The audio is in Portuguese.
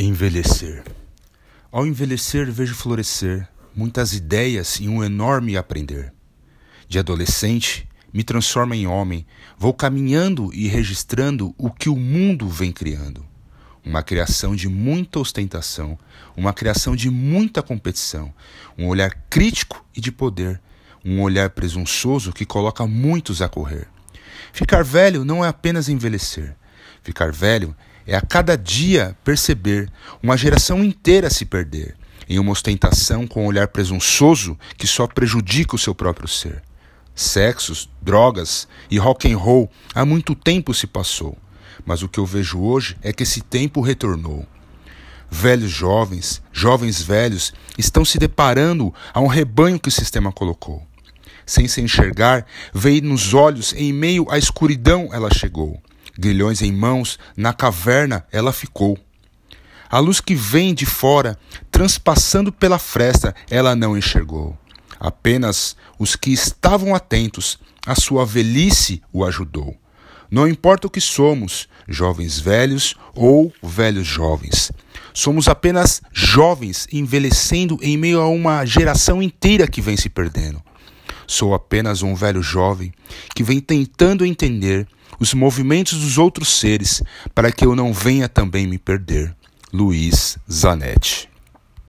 Envelhecer. Ao envelhecer, vejo florescer muitas ideias e um enorme aprender. De adolescente, me transformo em homem, vou caminhando e registrando o que o mundo vem criando. Uma criação de muita ostentação, uma criação de muita competição, um olhar crítico e de poder, um olhar presunçoso que coloca muitos a correr. Ficar velho não é apenas envelhecer. Ficar velho é a cada dia perceber uma geração inteira se perder em uma ostentação com um olhar presunçoso que só prejudica o seu próprio ser. Sexos, drogas e rock and roll há muito tempo se passou, mas o que eu vejo hoje é que esse tempo retornou. Velhos jovens, jovens velhos estão se deparando a um rebanho que o sistema colocou. Sem se enxergar, veio nos olhos, em meio à escuridão ela chegou grilhões em mãos, na caverna ela ficou. A luz que vem de fora, transpassando pela fresta, ela não enxergou. Apenas os que estavam atentos, a sua velhice o ajudou. Não importa o que somos, jovens velhos ou velhos jovens. Somos apenas jovens envelhecendo em meio a uma geração inteira que vem se perdendo. Sou apenas um velho jovem que vem tentando entender os movimentos dos outros seres, para que eu não venha também me perder. Luiz Zanetti